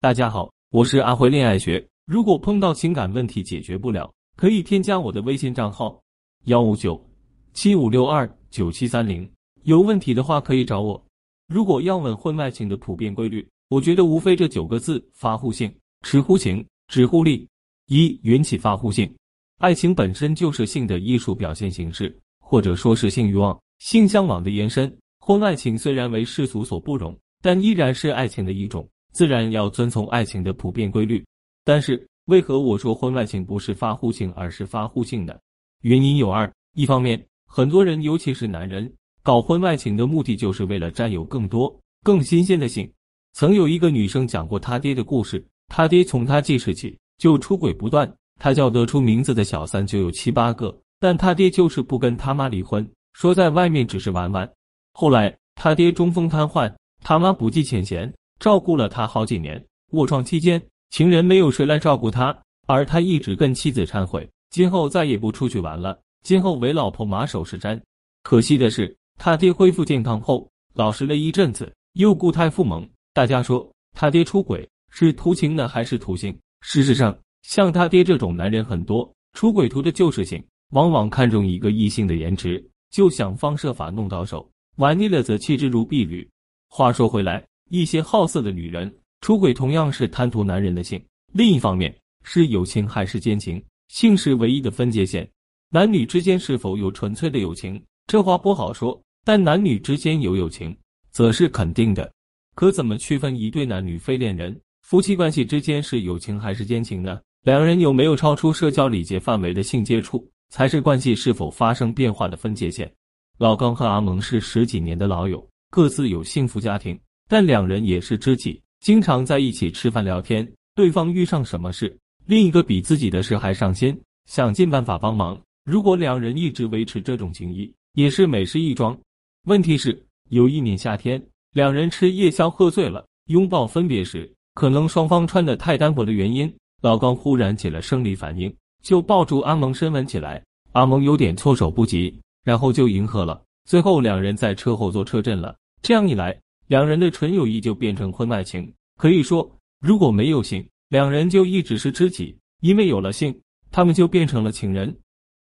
大家好，我是阿辉恋爱学。如果碰到情感问题解决不了，可以添加我的微信账号幺五九七五六二九七三零。有问题的话可以找我。如果要问婚外情的普遍规律，我觉得无非这九个字：发乎性、持乎情、止乎礼。一、缘起发乎性。爱情本身就是性的艺术表现形式，或者说是性欲望、性向往的延伸。婚外情虽然为世俗所不容，但依然是爱情的一种。自然要遵从爱情的普遍规律，但是为何我说婚外情不是发乎情，而是发乎性呢？原因有二：一方面，很多人，尤其是男人，搞婚外情的目的就是为了占有更多、更新鲜的性。曾有一个女生讲过她爹的故事，她爹从她记事起就出轨不断，她叫得出名字的小三就有七八个，但她爹就是不跟他妈离婚，说在外面只是玩玩。后来他爹中风瘫痪，他妈不计前嫌。照顾了他好几年，卧床期间，情人没有谁来照顾他，而他一直跟妻子忏悔，今后再也不出去玩了，今后唯老婆马首是瞻。可惜的是，他爹恢复健康后，老实了一阵子，又固态复萌。大家说他爹出轨是图情呢，还是图性？事实上，像他爹这种男人很多，出轨图的就是性，往往看中一个异性的颜值，就想方设法弄到手，玩腻了则弃之如敝履。话说回来。一些好色的女人出轨，同样是贪图男人的性。另一方面，是友情还是奸情，性是唯一的分界线。男女之间是否有纯粹的友情，这话不好说。但男女之间有友情，则是肯定的。可怎么区分一对男女非恋人、夫妻关系之间是友情还是奸情呢？两人有没有超出社交礼节范围的性接触，才是关系是否发生变化的分界线。老高和阿蒙是十几年的老友，各自有幸福家庭。但两人也是知己，经常在一起吃饭聊天。对方遇上什么事，另一个比自己的事还上心，想尽办法帮忙。如果两人一直维持这种情谊，也是美事一桩。问题是，有一年夏天，两人吃夜宵喝醉了，拥抱分别时，可能双方穿的太单薄的原因，老高忽然起了生理反应，就抱住阿蒙深吻起来。阿蒙有点措手不及，然后就迎合了。最后两人在车后座车震了。这样一来。两人的纯友谊就变成婚外情，可以说，如果没有性，两人就一直是知己；因为有了性，他们就变成了情人。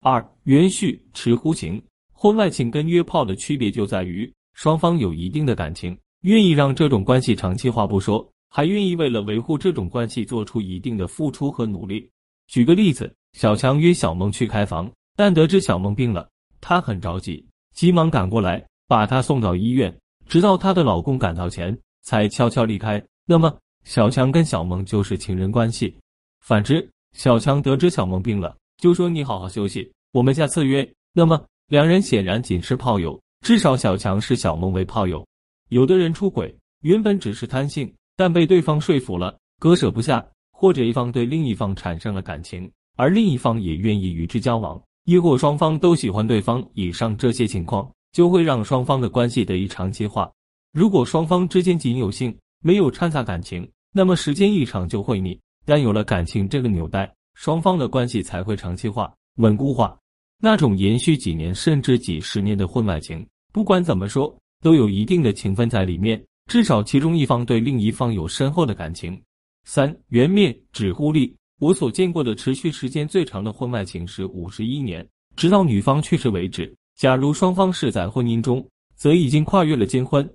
二缘续持乎情，婚外情跟约炮的区别就在于双方有一定的感情，愿意让这种关系长期化不说，还愿意为了维护这种关系做出一定的付出和努力。举个例子，小强约小萌去开房，但得知小萌病了，他很着急，急忙赶过来，把她送到医院。直到她的老公赶到前，才悄悄离开。那么，小强跟小萌就是情人关系。反之，小强得知小萌病了，就说：“你好好休息，我们下次约。”那么，两人显然仅是炮友，至少小强视小萌为炮友。有的人出轨，原本只是贪性，但被对方说服了，割舍不下，或者一方对另一方产生了感情，而另一方也愿意与之交往，亦或双方都喜欢对方。以上这些情况。就会让双方的关系得以长期化。如果双方之间仅有性，没有掺杂感情，那么时间一长就会腻。但有了感情这个纽带，双方的关系才会长期化、稳固化。那种延续几年甚至几十年的婚外情，不管怎么说，都有一定的情分在里面，至少其中一方对另一方有深厚的感情。三缘灭止乎利。我所见过的持续时间最长的婚外情是五十一年，直到女方去世为止。假如双方是在婚姻中，则已经跨越了金婚。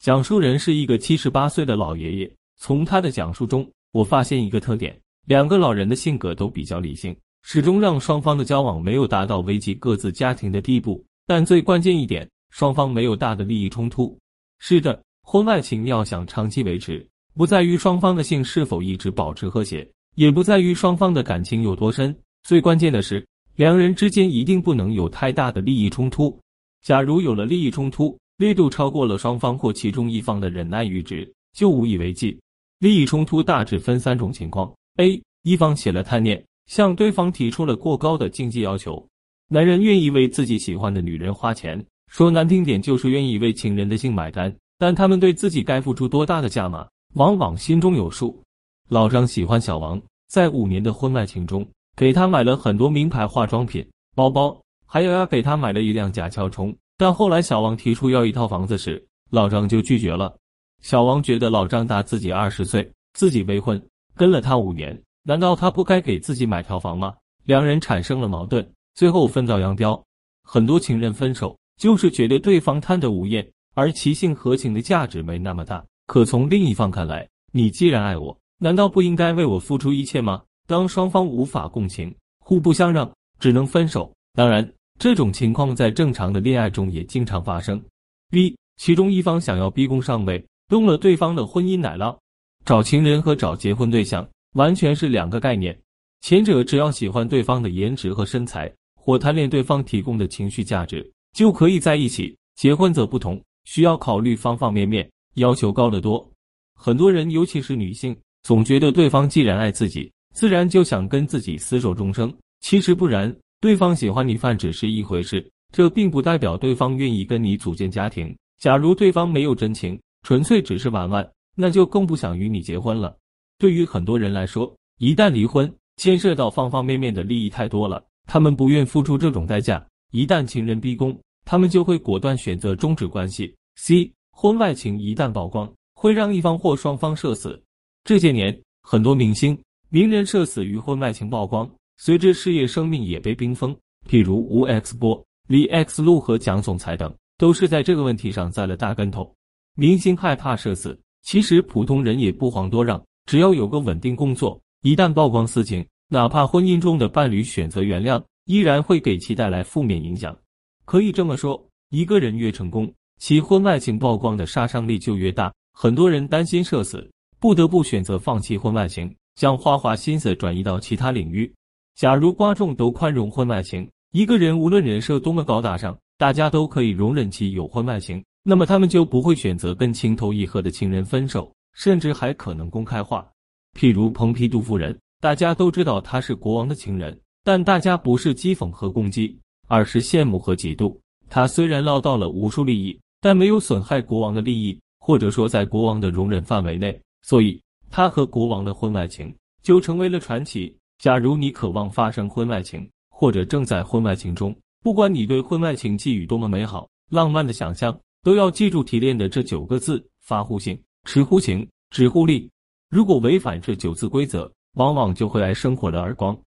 讲述人是一个七十八岁的老爷爷。从他的讲述中，我发现一个特点：两个老人的性格都比较理性，始终让双方的交往没有达到危及各自家庭的地步。但最关键一点，双方没有大的利益冲突。是的，婚外情要想长期维持，不在于双方的性是否一直保持和谐，也不在于双方的感情有多深，最关键的是。两人之间一定不能有太大的利益冲突。假如有了利益冲突，力度超过了双方或其中一方的忍耐阈值，就无以为继。利益冲突大致分三种情况：A. 一方起了贪念，向对方提出了过高的经济要求。男人愿意为自己喜欢的女人花钱，说难听点就是愿意为情人的性买单。但他们对自己该付出多大的价码，往往心中有数。老张喜欢小王，在五年的婚外情中。给他买了很多名牌化妆品、包包，还有要给他买了一辆甲壳虫。但后来小王提出要一套房子时，老张就拒绝了。小王觉得老张大自己二十岁，自己未婚，跟了他五年，难道他不该给自己买套房吗？两人产生了矛盾，最后分道扬镳。很多情人分手就是觉得对方贪得无厌，而其性合情的价值没那么大。可从另一方看来，你既然爱我，难道不应该为我付出一切吗？当双方无法共情，互不相让，只能分手。当然，这种情况在正常的恋爱中也经常发生。B，其中一方想要逼宫上位，动了对方的婚姻奶酪。找情人和找结婚对象完全是两个概念。前者只要喜欢对方的颜值和身材，或贪恋对方提供的情绪价值，就可以在一起。结婚则不同，需要考虑方方面面，要求高得多。很多人，尤其是女性，总觉得对方既然爱自己。自然就想跟自己厮守终生，其实不然。对方喜欢你饭只是一回事，这并不代表对方愿意跟你组建家庭。假如对方没有真情，纯粹只是玩玩，那就更不想与你结婚了。对于很多人来说，一旦离婚，牵涉到方方面面的利益太多了，他们不愿付出这种代价。一旦情人逼宫，他们就会果断选择终止关系。C 婚外情一旦曝光，会让一方或双方社死。这些年，很多明星。名人社死于婚外情曝光，随之事业生命也被冰封。譬如吴 X 波、李 X 路和蒋总裁等，都是在这个问题上栽了大跟头。明星害怕社死，其实普通人也不遑多让。只要有个稳定工作，一旦曝光私情，哪怕婚姻中的伴侣选择原谅，依然会给其带来负面影响。可以这么说，一个人越成功，其婚外情曝光的杀伤力就越大。很多人担心社死，不得不选择放弃婚外情。将花花心思转移到其他领域。假如观众都宽容婚外情，一个人无论人设多么高大上，大家都可以容忍其有婚外情，那么他们就不会选择跟情投意合的情人分手，甚至还可能公开化。譬如蓬皮杜夫人，大家都知道她是国王的情人，但大家不是讥讽和攻击，而是羡慕和嫉妒。她虽然捞到了无数利益，但没有损害国王的利益，或者说在国王的容忍范围内，所以。他和国王的婚外情就成为了传奇。假如你渴望发生婚外情，或者正在婚外情中，不管你对婚外情寄予多么美好、浪漫的想象，都要记住提炼的这九个字：发乎情，持乎情，止乎礼。如果违反这九字规则，往往就会挨生活的耳光。